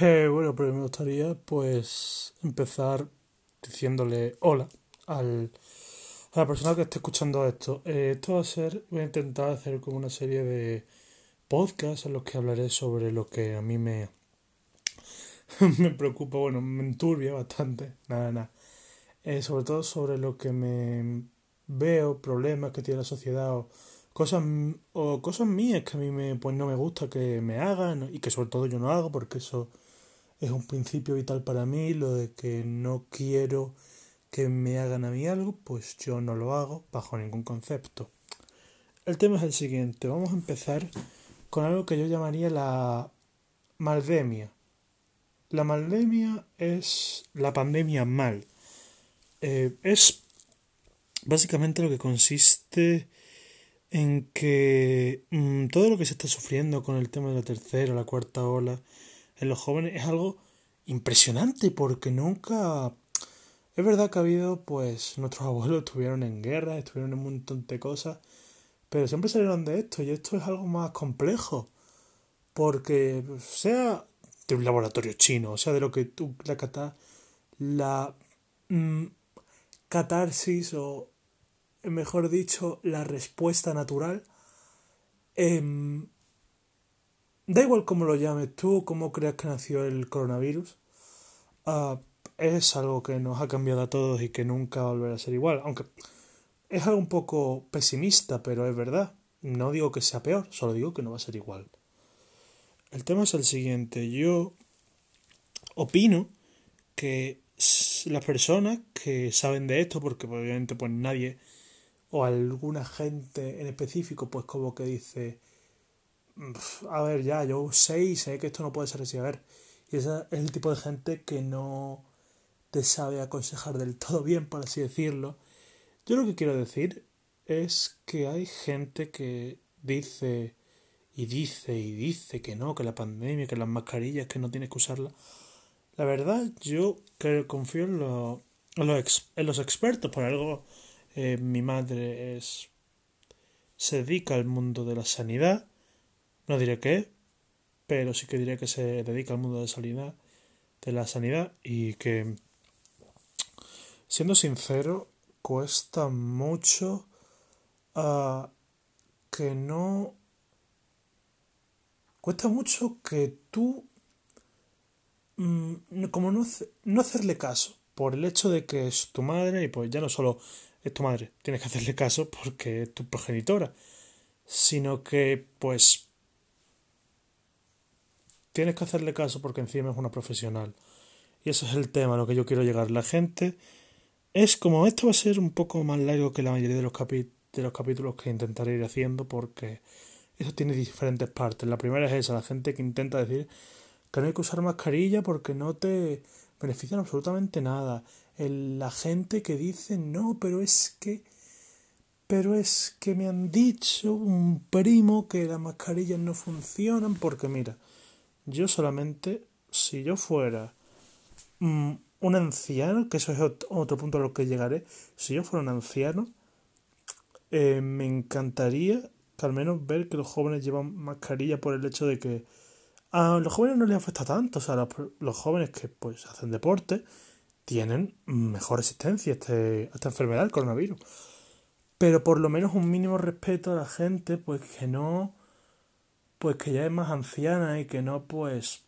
Eh, bueno, pero me gustaría pues empezar diciéndole hola al, a la persona que esté escuchando esto. Eh, esto va a ser, voy a intentar hacer como una serie de podcasts en los que hablaré sobre lo que a mí me, me preocupa, bueno, me enturbia bastante, nada, nada. Eh, sobre todo sobre lo que me veo, problemas que tiene la sociedad o cosas o cosas mías que a mí me, pues no me gusta que me hagan y que sobre todo yo no hago porque eso es un principio vital para mí, lo de que no quiero que me hagan a mí algo, pues yo no lo hago bajo ningún concepto. El tema es el siguiente, vamos a empezar con algo que yo llamaría la maldemia. La maldemia es la pandemia mal. Eh, es básicamente lo que consiste en que mm, todo lo que se está sufriendo con el tema de la tercera, la cuarta ola, en los jóvenes es algo impresionante porque nunca... Es verdad que ha habido, pues, nuestros abuelos estuvieron en guerra, estuvieron en un montón de cosas, pero siempre salieron de esto y esto es algo más complejo. Porque sea de un laboratorio chino, sea, de lo que tú, la, cata, la mm, catarsis o, mejor dicho, la respuesta natural, eh, Da igual cómo lo llames tú, cómo creas que nació el coronavirus, uh, es algo que nos ha cambiado a todos y que nunca volverá a ser igual. Aunque es algo un poco pesimista, pero es verdad. No digo que sea peor, solo digo que no va a ser igual. El tema es el siguiente. Yo opino que las personas que saben de esto, porque obviamente pues nadie o alguna gente en específico pues como que dice a ver, ya, yo sé y sé que esto no puede ser así. A ver, y ese es el tipo de gente que no te sabe aconsejar del todo bien, por así decirlo. Yo lo que quiero decir es que hay gente que dice y dice y dice que no, que la pandemia, que las mascarillas, que no tienes que usarlas. La verdad, yo creo, confío en, en, los, en los expertos. Por algo, eh, mi madre es se dedica al mundo de la sanidad no diré qué, pero sí que diré que se dedica al mundo de, sanidad, de la sanidad y que, siendo sincero, cuesta mucho uh, que no... Cuesta mucho que tú, mm, como no, no hacerle caso, por el hecho de que es tu madre y pues ya no solo es tu madre, tienes que hacerle caso porque es tu progenitora, sino que pues tienes que hacerle caso porque encima es una profesional. Y ese es el tema a lo que yo quiero llegar. La gente es como esto va a ser un poco más largo que la mayoría de los, de los capítulos que intentaré ir haciendo porque eso tiene diferentes partes. La primera es esa, la gente que intenta decir que no hay que usar mascarilla porque no te benefician absolutamente nada. la gente que dice no, pero es que pero es que me han dicho un primo que las mascarillas no funcionan porque mira, yo solamente, si yo fuera mm, un anciano, que eso es otro punto a lo que llegaré, si yo fuera un anciano, eh, me encantaría que al menos ver que los jóvenes llevan mascarilla por el hecho de que a los jóvenes no les afecta tanto, o sea, los, jóvenes que pues hacen deporte tienen mejor resistencia a, este, a esta enfermedad, el coronavirus. Pero por lo menos un mínimo respeto a la gente, pues que no pues que ya es más anciana y que no pues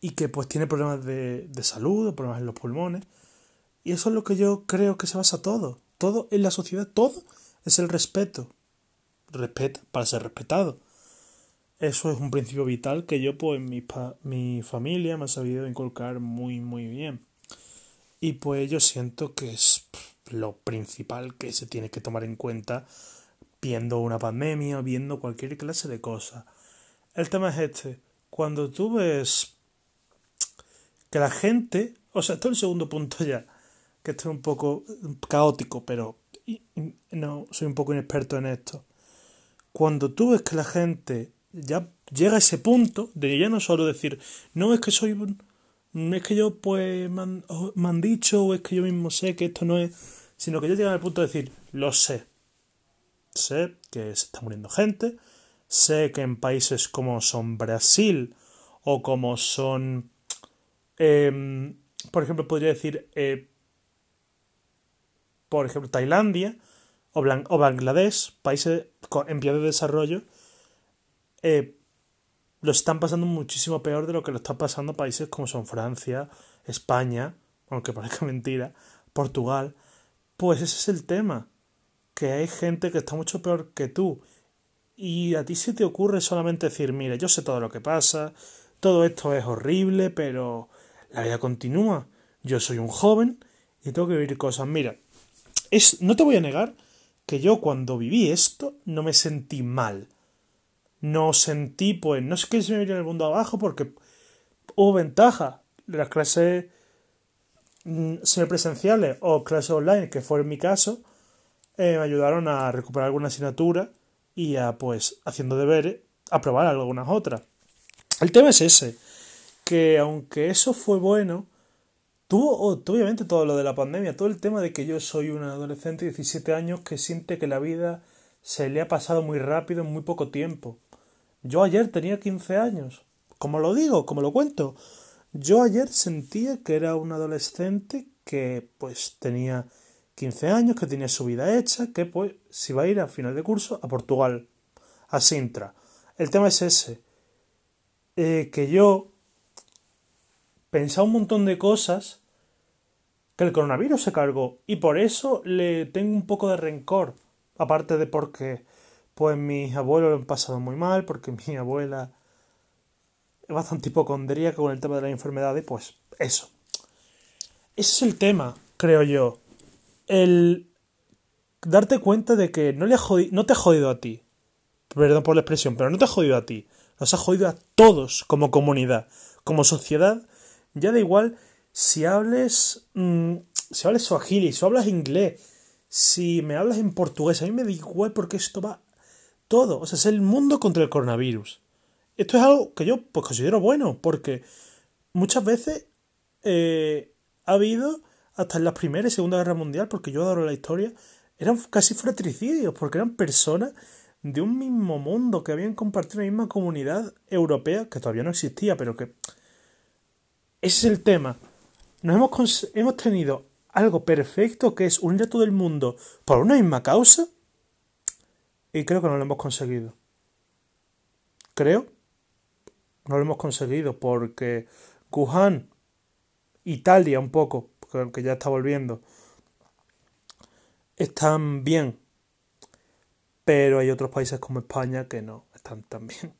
y que pues tiene problemas de, de salud, problemas en los pulmones. Y eso es lo que yo creo que se basa todo. Todo en la sociedad, todo es el respeto. Respeta para ser respetado. Eso es un principio vital que yo, pues, mi, mi familia me ha sabido inculcar muy, muy bien. Y pues yo siento que es lo principal que se tiene que tomar en cuenta viendo una pandemia, viendo cualquier clase de cosa. El tema es este. Cuando tú ves que la gente, o sea, esto es el segundo punto ya, que esto es un poco caótico, pero no soy un poco inexperto en esto. Cuando tú ves que la gente ya llega a ese punto de ya no solo decir, no es que soy es que yo pues me han, me han dicho o es que yo mismo sé que esto no es, sino que ya llegan al punto de decir, lo sé, Sé que se está muriendo gente, sé que en países como son Brasil o como son, em, por ejemplo, podría decir, eh, por ejemplo, Tailandia o, Bangladesh, países en vías de desarrollo, eh, lo están pasando muchísimo peor de lo que lo están pasando países como son Francia, España, aunque parezca mentira, Portugal. Pues ese es el tema, que hay gente que está mucho peor que tú. Y a ti se te ocurre solamente decir, mira, yo sé todo lo que pasa, todo esto es horrible, pero la vida continúa. Yo soy un joven y tengo que vivir cosas. Mira, es, no te voy a negar que yo cuando viví esto no me sentí mal. No sentí, pues, no sé qué se me vino el mundo abajo porque hubo ventaja. Las clases mm, semipresenciales o clases online, que fue en mi caso, eh, me ayudaron a recuperar alguna asignatura y a, pues, haciendo deberes, aprobar algunas otras. El tema es ese, que aunque eso fue bueno, tuvo obviamente todo lo de la pandemia, todo el tema de que yo soy un adolescente de 17 años que siente que la vida se le ha pasado muy rápido en muy poco tiempo. Yo ayer tenía 15 años, como lo digo, como lo cuento. Yo ayer sentía que era un adolescente que pues tenía 15 años, que tenía su vida hecha, que pues se iba a ir a final de curso a Portugal, a Sintra. El tema es ese, eh, que yo pensaba un montón de cosas que el coronavirus se cargó y por eso le tengo un poco de rencor, aparte de porque pues mis abuelos lo han pasado muy mal, porque mi abuela es bastante hipocondríaca con el tema de la enfermedad y pues eso. Ese es el tema, creo yo. El darte cuenta de que no, le no te ha jodido a ti. Perdón por la expresión, pero no te ha jodido a ti. Nos ha jodido a todos como comunidad, como sociedad. Ya da igual si hables, mm, si hables swahili, si hablas inglés, si me hablas en portugués, a mí me da igual porque esto va todo. O sea, es el mundo contra el coronavirus. Esto es algo que yo pues considero bueno, porque muchas veces eh, ha habido, hasta en la Primera y Segunda Guerra Mundial, porque yo adoro la historia, eran casi fratricidios, porque eran personas de un mismo mundo, que habían compartido la misma comunidad europea, que todavía no existía, pero que... Ese es el tema. Nos hemos, hemos tenido algo perfecto que es unir a todo el mundo por una misma causa y creo que no lo hemos conseguido. Creo. No lo hemos conseguido porque Wuhan, Italia un poco, que ya está volviendo, están bien. Pero hay otros países como España que no están tan bien.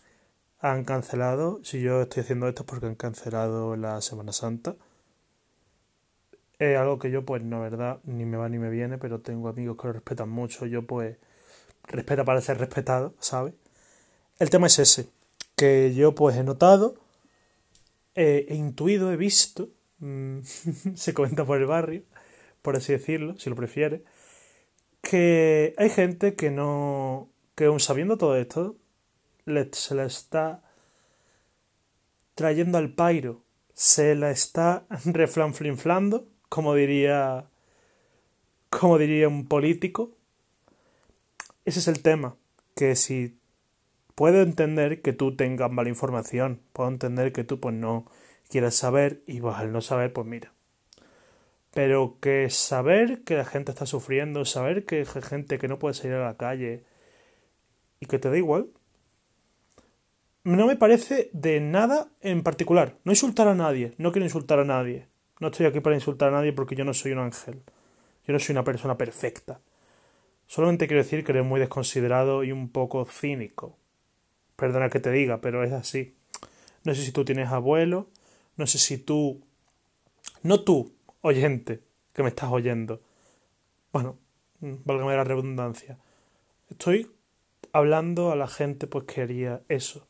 Han cancelado, si yo estoy haciendo esto es porque han cancelado la Semana Santa. Es algo que yo pues no, verdad, ni me va ni me viene, pero tengo amigos que lo respetan mucho. Yo pues respeta para ser respetado, ¿sabes? El tema es ese, que yo pues he notado, he intuido, he visto, se comenta por el barrio, por así decirlo, si lo prefiere, que hay gente que no, que aún sabiendo todo esto, se la está trayendo al pairo, se la está reflanflinflando, como diría, como diría un político, ese es el tema, que si puedo entender que tú tengas mala información, puedo entender que tú pues no quieras saber y vas al no saber pues mira. Pero que saber que la gente está sufriendo, saber que hay gente que no puede salir a la calle y que te da igual, no me parece de nada en particular. No insultar a nadie, no quiero insultar a nadie. No estoy aquí para insultar a nadie porque yo no soy un ángel. Yo no soy una persona perfecta. Solamente quiero decir que eres muy desconsiderado y un poco cínico. Perdona que te diga, pero es así. No sé si tú tienes abuelo, no sé si tú... No tú, oyente, que me estás oyendo. Bueno, válgame la redundancia. Estoy hablando a la gente pues que haría eso.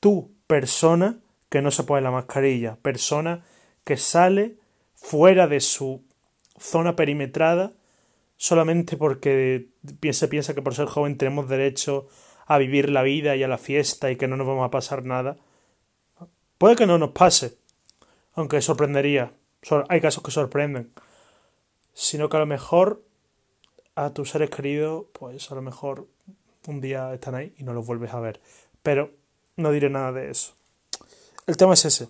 Tú, persona que no se pone la mascarilla, persona que sale fuera de su zona perimetrada solamente porque se piensa que por ser joven tenemos derecho a vivir la vida y a la fiesta y que no nos vamos a pasar nada. Puede que no nos pase, aunque sorprendería. Hay casos que sorprenden. Sino que a lo mejor a tus seres queridos, pues a lo mejor un día están ahí y no los vuelves a ver. Pero no diré nada de eso. el tema es ese.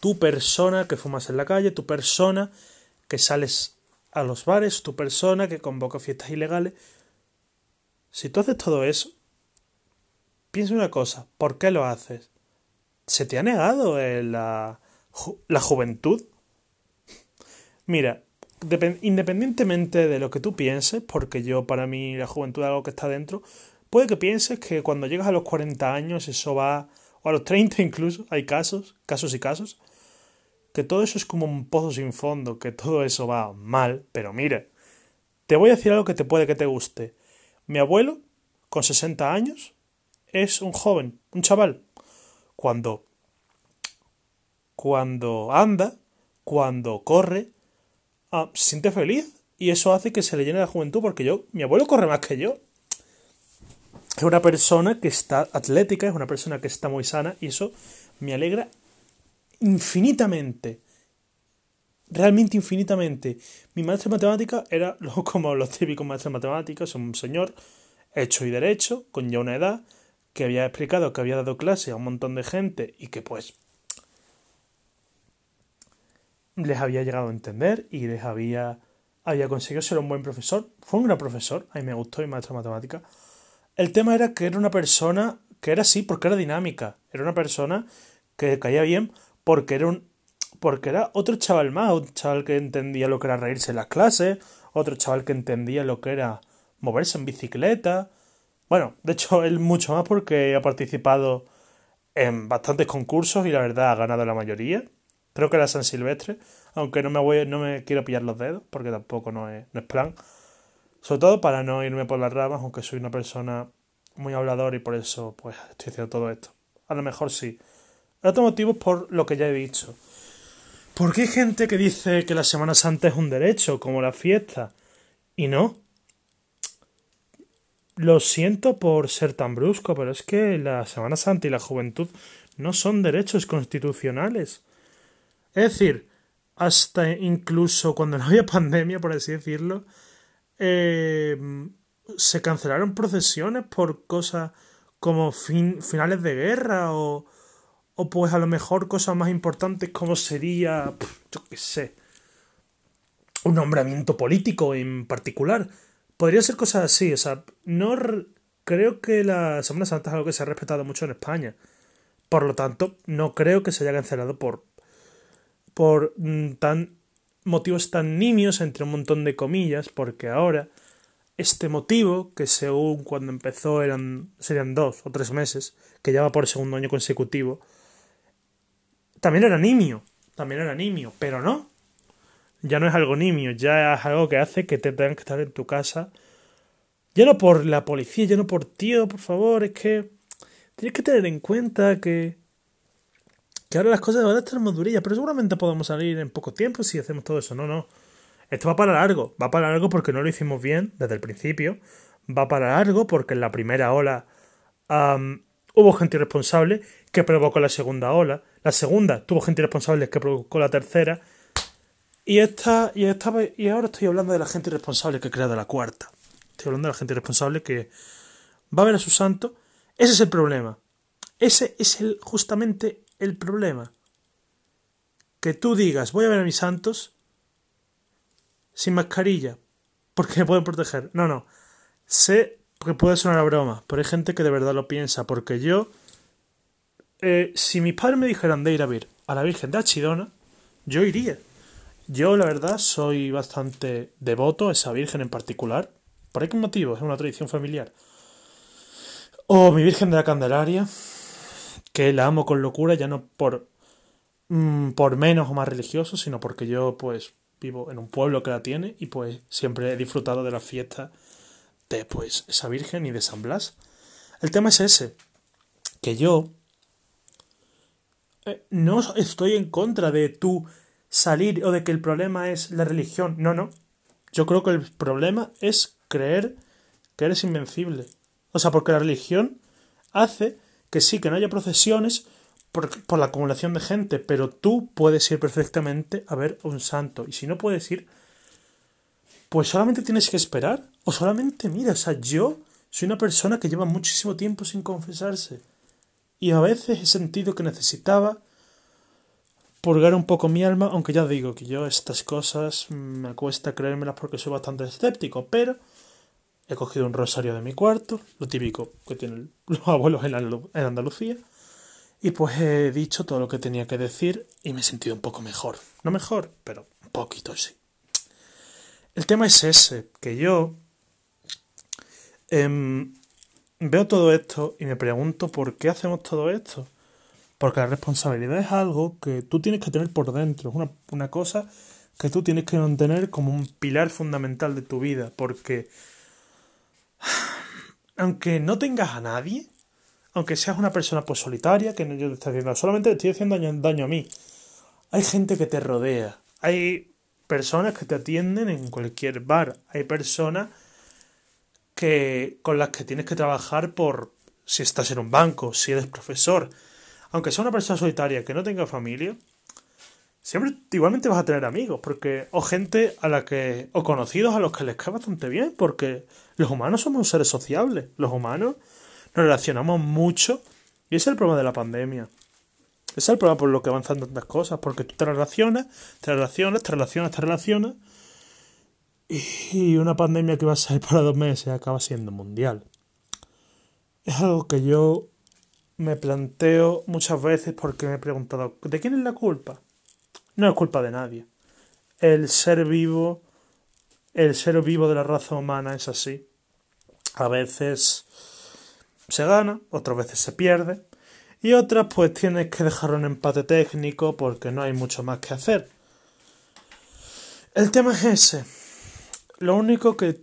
Tu persona que fumas en la calle, tu persona que sales a los bares, tu persona que convoca fiestas ilegales. Si tú haces todo eso, piensa una cosa, ¿por qué lo haces? ¿Se te ha negado la, la juventud? Mira, independientemente de lo que tú pienses, porque yo para mí la juventud es algo que está dentro, puede que pienses que cuando llegas a los 40 años eso va, o a los 30 incluso, hay casos, casos y casos, que todo eso es como un pozo sin fondo, que todo eso va mal, pero mire, te voy a decir algo que te puede que te guste. Mi abuelo, con 60 años, es un joven, un chaval. Cuando cuando anda, cuando corre, ah, se siente feliz y eso hace que se le llene la juventud porque yo, mi abuelo corre más que yo. Es una persona que está atlética, es una persona que está muy sana y eso me alegra infinitamente. Realmente infinitamente. Mi maestro de matemática era como los típicos maestros de matemáticas, un señor hecho y derecho, con ya una edad, que había explicado que había dado clase a un montón de gente y que pues les había llegado a entender y les había, había conseguido ser un buen profesor. Fue un gran profesor, a mí me gustó mi maestro de matemática. El tema era que era una persona que era así porque era dinámica, era una persona que caía bien porque era un porque era otro chaval más, un chaval que entendía lo que era reírse en las clases, otro chaval que entendía lo que era moverse en bicicleta. Bueno, de hecho él mucho más porque ha participado en bastantes concursos y la verdad ha ganado la mayoría. Creo que era San Silvestre, aunque no me voy, no me quiero pillar los dedos, porque tampoco no es, plan. Sobre todo para no irme por las ramas, aunque soy una persona muy hablador y por eso pues estoy haciendo todo esto. A lo mejor sí. Otro motivo es por lo que ya he dicho. Porque hay gente que dice que la Semana Santa es un derecho, como la fiesta. Y no. Lo siento por ser tan brusco, pero es que la Semana Santa y la juventud no son derechos constitucionales. Es decir, hasta incluso cuando no había pandemia, por así decirlo, eh, se cancelaron procesiones por cosas como finales de guerra o, o pues a lo mejor cosas más importantes como sería, yo qué sé, un nombramiento político en particular. Podría ser cosas así, o sea, no creo que la Semana Santa es algo que se ha respetado mucho en España. Por lo tanto, no creo que se haya cancelado por por mm, tan motivos tan nimios entre un montón de comillas, porque ahora este motivo, que según cuando empezó eran serían dos o tres meses, que ya va por segundo año consecutivo, también era nimio, también era nimio, pero no, ya no es algo nimio, ya es algo que hace que te tengan que estar en tu casa, ya no por la policía, ya no por tío, por favor, es que tienes que tener en cuenta que que ahora las cosas van a estar más durillas, pero seguramente podemos salir en poco tiempo si hacemos todo eso. No, no. Esto va para largo. Va para largo porque no lo hicimos bien desde el principio. Va para largo porque en la primera ola hubo gente irresponsable que provocó la segunda ola. La segunda tuvo gente irresponsable que provocó la tercera. Y esta, y esta y ahora estoy hablando de la gente irresponsable que ha creado la cuarta. Estoy hablando de la gente irresponsable que va a ver a su santo. Ese es el problema. Ese es el justamente el problema? Que tú digas, voy a ver a mis santos sin mascarilla, porque me pueden proteger. No, no. Sé que puede sonar a broma, pero hay gente que de verdad lo piensa, porque yo, eh, si mis padres me dijeran de ir a ver a la Virgen de Achidona, yo iría. Yo, la verdad, soy bastante devoto a esa Virgen en particular. ¿Por qué motivo? Es una tradición familiar. O mi Virgen de la Candelaria, que la amo con locura, ya no por, mm, por menos o más religioso, sino porque yo pues vivo en un pueblo que la tiene y pues siempre he disfrutado de la fiesta de pues esa Virgen y de San Blas. El tema es ese, que yo no estoy en contra de tú salir o de que el problema es la religión, no, no. Yo creo que el problema es creer que eres invencible. O sea, porque la religión hace que sí, que no haya procesiones por, la acumulación de gente, pero tú puedes ir perfectamente a ver un santo. Y si no puedes ir, pues solamente tienes que esperar. O solamente, mira, o sea, yo soy una persona que lleva muchísimo tiempo sin confesarse. Y a veces he sentido que necesitaba purgar un poco mi alma, aunque ya digo que yo estas cosas me cuesta creérmelas porque soy bastante escéptico, pero he cogido un rosario de mi cuarto, lo típico que tienen los abuelos en, Andalucía, y pues he dicho todo lo que tenía que decir y me he sentido un poco mejor. No mejor, pero un poquito sí. El tema es ese, que yo em, veo todo esto y me pregunto por qué hacemos todo esto. Porque la responsabilidad es algo que tú tienes que tener por dentro, es una, una cosa que tú tienes que mantener como un pilar fundamental de tu vida, porque aunque no tengas a nadie, aunque seas una persona pues solitaria, que no yo te estoy haciendo, solamente te estoy haciendo daño, daño a mí, hay gente que te rodea, hay personas que te atienden en cualquier bar, hay personas que con las que tienes que trabajar por si estás en un banco, si eres profesor, aunque sea una persona solitaria que no tenga familia, siempre igualmente vas a tener amigos, porque o gente a la que o conocidos a los que les cae bastante bien, porque los humanos somos seres sociables, los humanos nos relacionamos mucho y ese es el problema de la pandemia. Ese es el problema por lo que avanzan tantas cosas, porque tú te relacionas, te relacionas, te relacionas, te relacionas y una pandemia que va a ser para dos meses acaba siendo mundial. Es algo que yo me planteo muchas veces porque me he preguntado, ¿de quién es la culpa? No es culpa de nadie. El ser vivo, el ser vivo de la raza humana es así. A veces se gana, otras veces se pierde, y otras pues tienes que dejar un empate técnico porque no hay mucho más que hacer. El tema es ese. Lo único que,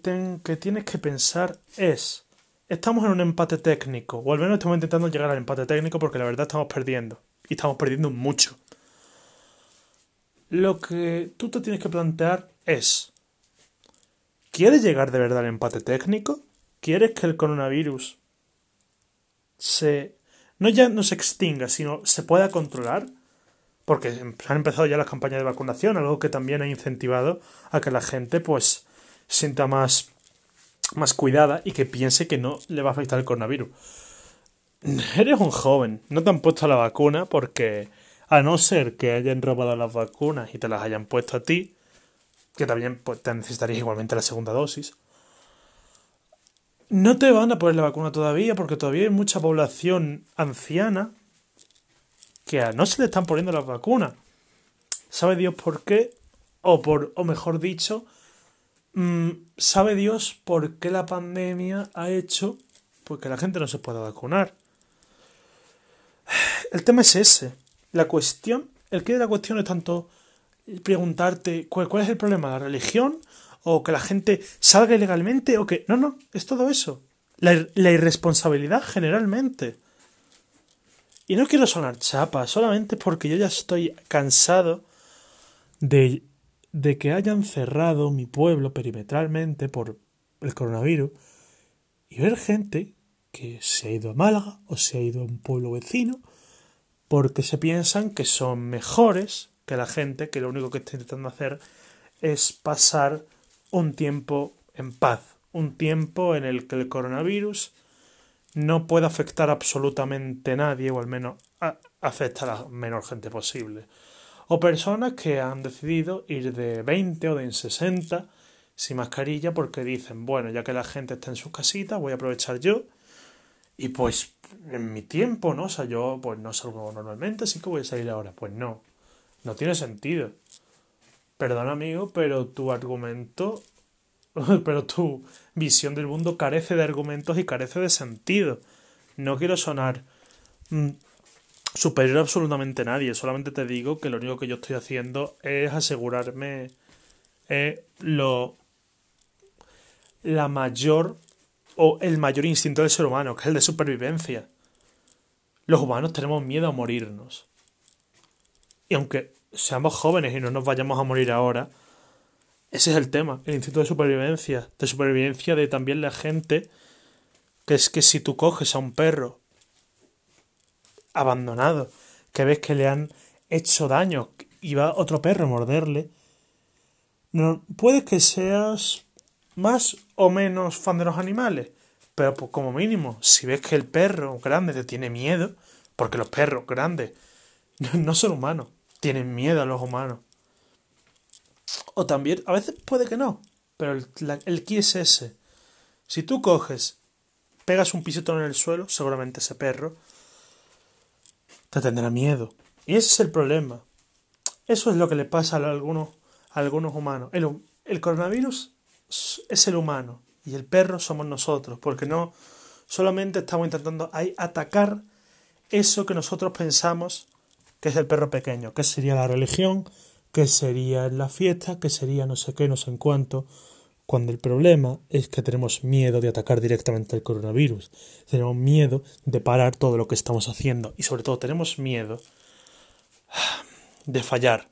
que tienes que pensar es, estamos en un empate técnico, o al menos estamos intentando llegar al empate técnico porque la verdad estamos perdiendo, y estamos perdiendo mucho. Lo que tú te tienes que plantear es, ¿quieres llegar de verdad al empate técnico? ¿Quieres que el coronavirus se no ya no se extinga, sino se pueda controlar? Porque han empezado ya las campañas de vacunación, algo que también ha incentivado a que la gente pues sienta más más cuidada y que piense que no le va a afectar el coronavirus. Eres un joven, no te han puesto la vacuna porque a no ser que hayan robado las vacunas y te las hayan puesto a ti, que también pues, te necesitarías igualmente la segunda dosis, no te van a poner la vacuna todavía porque todavía hay mucha población anciana que a no se le están poniendo las vacunas. ¿Sabe Dios por qué? O, por, o mejor dicho, ¿sabe Dios por qué la pandemia ha hecho pues, que la gente no se pueda vacunar? El tema es ese. La cuestión, el que de la cuestión es tanto preguntarte cuál, es el problema, la religión o que la gente salga ilegalmente o que... No, no, es todo eso. La, la irresponsabilidad generalmente. Y no quiero sonar chapa, solamente porque yo ya estoy cansado de, de que hayan cerrado mi pueblo perimetralmente por el coronavirus y ver gente que se ha ido a Málaga o se ha ido a un pueblo vecino porque se piensan que son mejores que la gente que lo único que está intentando hacer es pasar un tiempo en paz, un tiempo en el que el coronavirus no puede afectar absolutamente a nadie, o al menos afecta a la menor gente posible. O personas que han decidido ir de 20 o de 60 sin mascarilla porque dicen, bueno, ya que la gente está en sus casitas, voy a aprovechar yo y pues en mi tiempo, ¿no? O sea, yo pues no salgo normalmente, así que voy a salir ahora. Pues no, no tiene sentido. Perdón amigo, pero tu argumento, pero tu visión del mundo carece de argumentos y carece de sentido. No quiero sonar mm, superior a absolutamente nadie, solamente te digo que lo único que yo estoy haciendo es asegurarme eh, lo la mayor o el mayor instinto del ser humano, que es el de supervivencia. Los humanos tenemos miedo a morirnos. Y aunque seamos jóvenes y no nos vayamos a morir ahora, ese es el tema, el instinto de supervivencia, de supervivencia de también la gente, que es que si tú coges a un perro abandonado, que ves que le han hecho daño y va otro perro a morderle, no, puede que seas más o menos fan de los animales, pero pues como mínimo, si ves que el perro grande te tiene miedo, Porque los perros grandes no son humanos, tienen miedo a los humanos. O también, a veces puede que no, pero el, el es ese. Si tú coges, pegas un pisito en el suelo, seguramente ese perro te tendrá miedo. Y ese es el problema. Eso es lo que le pasa a algunos, a algunos humanos. El, el coronavirus es el humano y el perro somos nosotros, porque no solamente estamos intentando atacar eso que nosotros pensamos que es el perro pequeño, que sería la religión, que sería la fiesta, que sería no sé qué, no sé en cuánto, cuando el problema es que tenemos miedo de atacar directamente al coronavirus, tenemos miedo de parar todo lo que estamos haciendo y sobre todo tenemos miedo de fallar.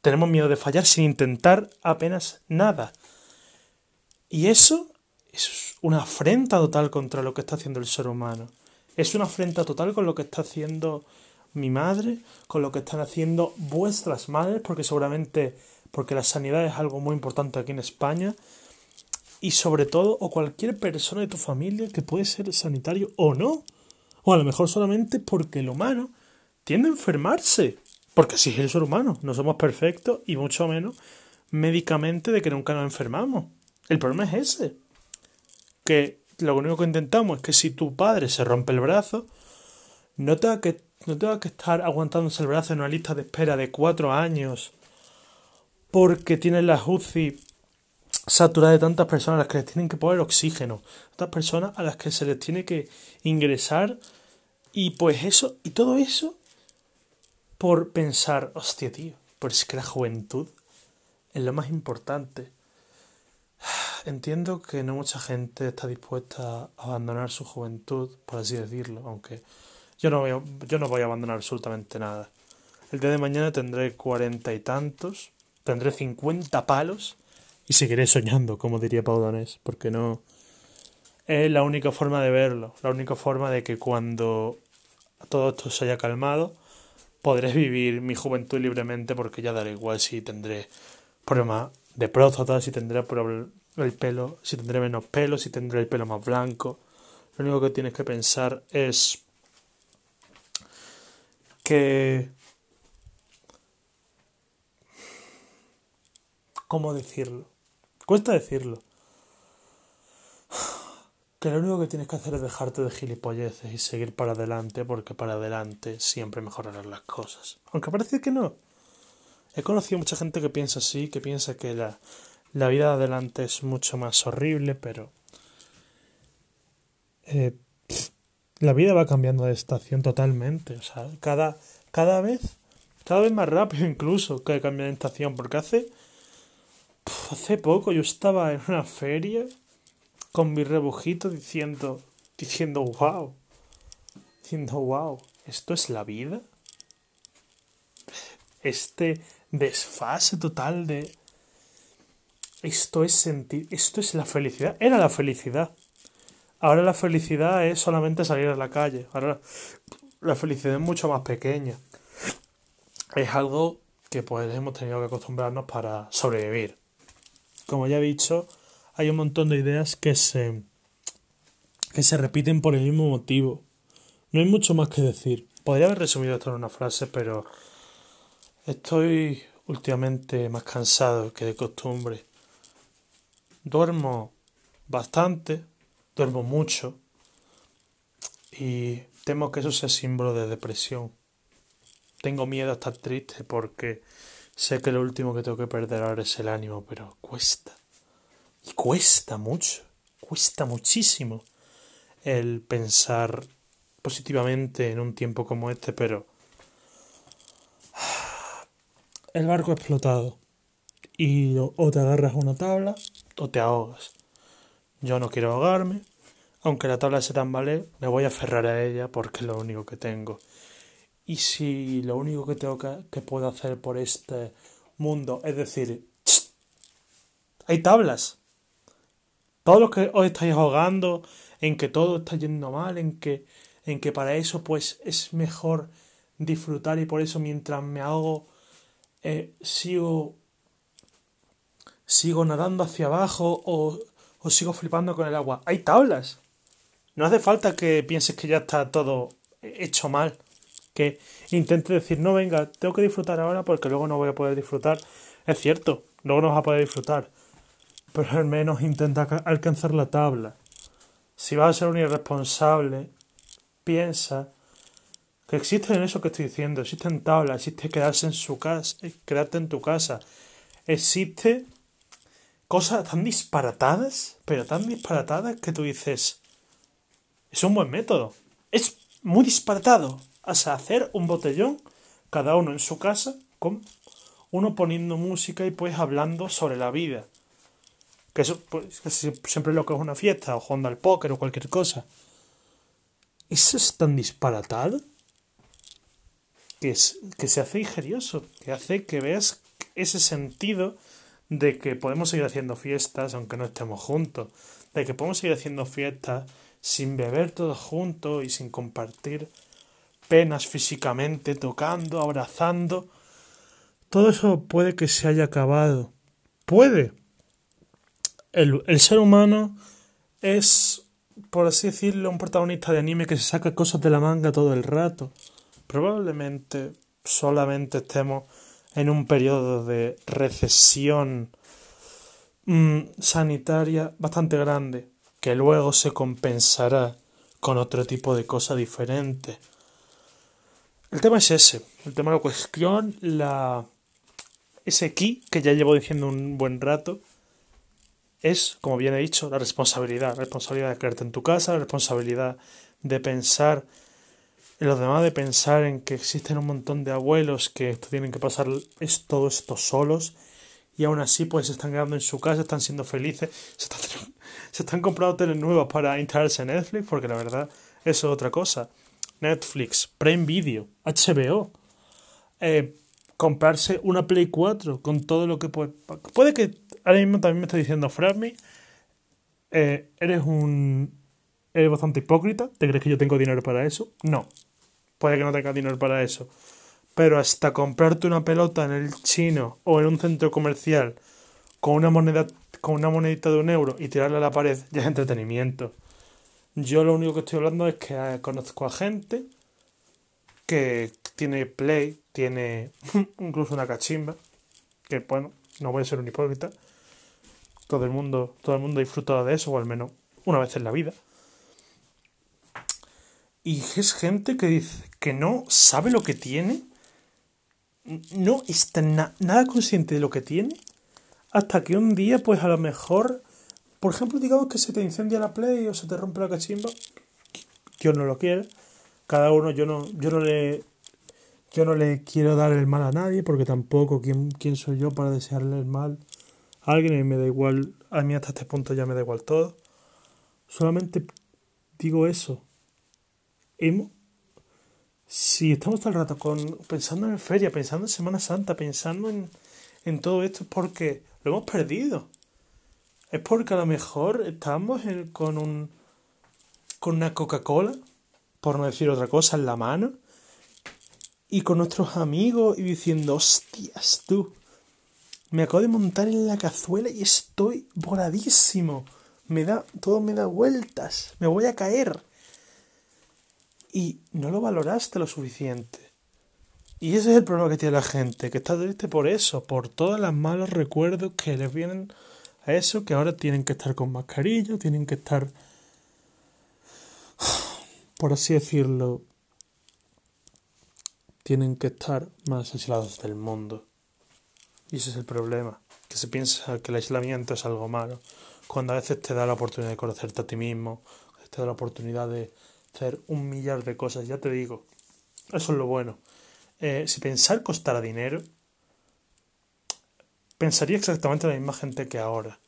Tenemos miedo de fallar sin intentar apenas nada. Y eso es una afrenta total contra lo que está haciendo el ser humano. Es una afrenta total con lo que está haciendo mi madre, con lo que están haciendo vuestras madres, porque seguramente, porque la sanidad es algo muy importante aquí en España, y sobre todo, o cualquier persona de tu familia que puede ser sanitario o no, o a lo mejor solamente porque el humano tiende a enfermarse, porque así es el ser humano, no somos perfectos y mucho menos médicamente de que nunca nos enfermamos. El problema es ese, que lo único que intentamos es que si tu padre se rompe el brazo, no tenga que no tenga que estar aguantándose el brazo en una lista de espera de cuatro años porque tiene la UCI saturada de tantas personas a las que les tienen que poner oxígeno, tantas personas a las que se les tiene que ingresar y pues eso, y todo eso por pensar, hostia tío, pues es que la juventud es lo más importante. Entiendo que no mucha gente está dispuesta a abandonar su juventud, por así decirlo, aunque yo no, voy a, yo no voy a abandonar absolutamente nada. El día de mañana tendré cuarenta y tantos, tendré cincuenta palos y seguiré soñando, como diría Pau porque no... Es la única forma de verlo, la única forma de que cuando todo esto se haya calmado, podré vivir mi juventud libremente porque ya dará igual si tendré problemas de próstata, si tendré el pelo, si tendré menos pelo, si tendré el pelo más blanco. Lo único que tienes que pensar es que... ¿Cómo decirlo? Cuesta decirlo. Que lo único que tienes que hacer es dejarte de gilipolleces y seguir para adelante, porque para adelante siempre mejorarán las cosas. Aunque parece que no. He conocido mucha gente que piensa así, que piensa que la, la vida de adelante es mucho más horrible, pero... Eh, la vida va cambiando de estación totalmente. O sea, cada, cada vez, cada vez más rápido incluso que cambiar de estación. Porque hace, hace poco yo estaba en una feria con mi rebujito diciendo, diciendo, wow, diciendo, wow, ¿esto es la vida? Este desfase total de... Esto es sentir, esto es la felicidad, era la felicidad. Ahora la felicidad es solamente salir a la calle. Ahora la felicidad es mucho más pequeña. Es algo que pues hemos tenido que acostumbrarnos para sobrevivir. Como ya he dicho, hay un montón de ideas que se que se repiten por el mismo motivo. No hay mucho más que decir. Podría haber resumido esto en una frase, pero estoy últimamente más cansado que de costumbre. Duermo bastante, duermo mucho y temo que eso sea símbolo de depresión. Tengo miedo a estar triste porque sé que lo último que tengo que perder ahora es el ánimo, pero cuesta. Y cuesta mucho, cuesta muchísimo el pensar positivamente en un tiempo como este, pero el barco ha explotado y o te agarras una tabla o te ahogas. Yo no quiero ahogarme, aunque la tabla se tambalee, me voy a aferrar a ella porque es lo único que tengo. Y si lo único que tengo que, puedo hacer por este mundo es decir, hay tablas. Todos los que os estáis ahogando, en que todo está yendo mal, en que, en que para eso pues es mejor disfrutar y por eso mientras me ahogo eh, sigo sigo nadando hacia abajo o os sigo flipando con el agua. Hay tablas. No hace falta que pienses que ya está todo hecho mal. Que intente decir, no, venga, tengo que disfrutar ahora porque luego no voy a poder disfrutar. Es cierto, luego no vas a poder disfrutar. Pero al menos intenta alcanzar la tabla. Si vas a ser un irresponsable, piensa que existen eso que estoy diciendo, existen tablas, existe quedarse en su casa, eh, quedarte en tu casa, existe cosas tan disparatadas, pero tan disparatadas que tú dices, es un buen método, es muy disparatado, sea, hacer un botellón, cada uno en su casa, con uno poniendo música y pues hablando sobre la vida. Que eso pues, siempre lo que es una fiesta, o jugando al póker o cualquier cosa. Eso es tan disparatado que, es, que se hace ingenioso, que hace que veas ese sentido de que podemos seguir haciendo fiestas aunque no estemos juntos, de que podemos seguir haciendo fiestas sin beber todos juntos y sin compartir penas físicamente, tocando, abrazando. Todo eso puede que se haya acabado. Puede. El, el ser humano es, por así decirlo, un protagonista de anime que se saca cosas de la manga todo el rato. Probablemente solamente estemos en un periodo de recesión mm, sanitaria bastante grande, que luego se compensará con otro tipo de cosa diferente. El tema es ese, el tema de la cuestión, la... ese aquí, que ya llevo diciendo un buen rato, es, como bien he dicho, la responsabilidad. La responsabilidad de quedarte en tu casa, la responsabilidad de pensar en los demás, de pensar en que existen un montón de abuelos que tienen que pasar todo esto solos y aún así pues se están quedando en su casa, están siendo felices, se están, se están comprando teles nuevas para instalarse en Netflix, porque la verdad eso es otra cosa. Netflix, Prime Video, HBO, eh, comprarse una Play 4 con todo lo que puede... Puede que ahora mismo también me esté diciendo, Frammy, eh, eres un... Eres bastante hipócrita, ¿te crees que yo tengo dinero para eso? No, puede que no tengas dinero para eso. Pero hasta comprarte una pelota en el chino o en un centro comercial con una moneda con una monedita de un euro y tirarla a la pared ya es entretenimiento. Yo lo único que estoy hablando es que eh, conozco a gente que tiene play, tiene incluso una cachimba, que bueno, no voy a ser un hipócrita. Todo el mundo, todo el mundo disfruta de eso, o al menos una vez en la vida. Y es gente que dice que no sabe lo que tiene, no está nada consciente de lo que tiene, hasta que un día, pues a lo mejor, por ejemplo, digamos que se te incendia la play o se te rompe la cachimba, Dios no lo quiere, cada uno, yo no, yo no le yo no le quiero dar el mal a nadie, porque tampoco quién, quién soy yo para desearle el mal a alguien y me da igual, a mí hasta este punto ya me da igual todo. Solamente digo eso, si estamos todo el rato con, pensando en feria, pensando en Semana Santa, pensando en, en todo esto, es porque lo hemos perdido. Es porque a lo mejor estamos con un con una Coca-Cola, por no decir otra cosa, en la mano, y con nuestros amigos y diciendo, hostias, tú, me acabo de montar en la cazuela y estoy voladísimo. Me da, todo me da vueltas, me voy a caer y no lo valoraste lo suficiente. Y ese es el problema que tiene la gente, que está triste por eso, por todos los malos recuerdos que les vienen a eso, que ahora tienen que estar con mascarilla, tienen que estar, por así decirlo, tienen que estar más aislados del mundo. Y ese es el problema, que se piensa que el aislamiento es algo malo, cuando a veces te da la oportunidad de conocerte a ti mismo, te da la oportunidad de hacer un millar de cosas, ya te digo. Eso es lo bueno. Eh, si pensar costara dinero, pensaría exactamente la misma gente que ahora.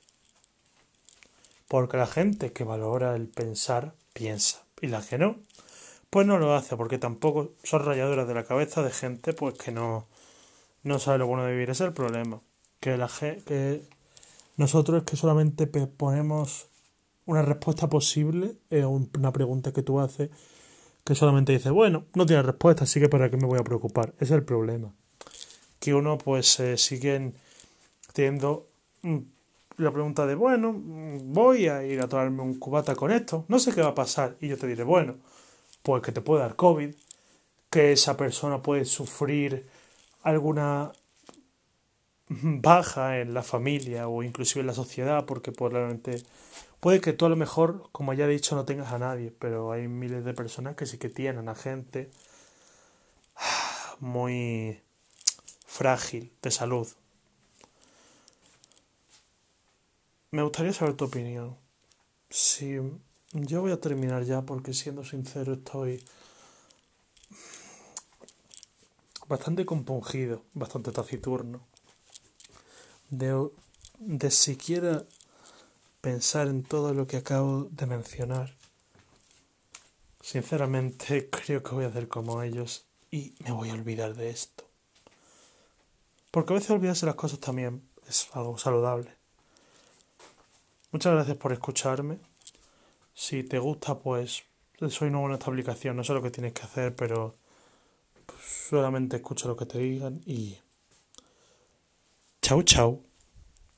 Porque la gente que valora el pensar, piensa. Y la que no, pues no lo hace, porque tampoco son rayaduras de la cabeza de gente pues que no, no sabe lo bueno de vivir. Ese es el problema. Que, la, que nosotros es que solamente ponemos una respuesta posible es una pregunta que tú haces que solamente dice, bueno, no tiene respuesta, así que para qué me voy a preocupar. Es el problema. Que uno pues eh, sigue teniendo mm, la pregunta de, bueno, voy a ir a tomarme un cubata con esto, no sé qué va a pasar. Y yo te diré, bueno, pues que te puede dar COVID, que esa persona puede sufrir alguna baja en la familia o inclusive en la sociedad, porque probablemente puede que tú a lo mejor, como ya he dicho, no tengas a nadie, pero hay miles de personas que sí que tienen a gente muy frágil de salud. Me gustaría saber tu opinión. Si yo voy a terminar ya porque siendo sincero estoy bastante compungido, bastante taciturno de, de siquiera pensar en todo lo que acabo de mencionar. Sinceramente creo que voy a hacer como ellos y me voy a olvidar de esto. Porque a veces olvidarse las cosas también es algo saludable. Muchas gracias por escucharme. Si te gusta, pues soy nuevo en esta aplicación, no sé lo que tienes que hacer, pero pues, solamente escucha lo que te digan y Chau, chau.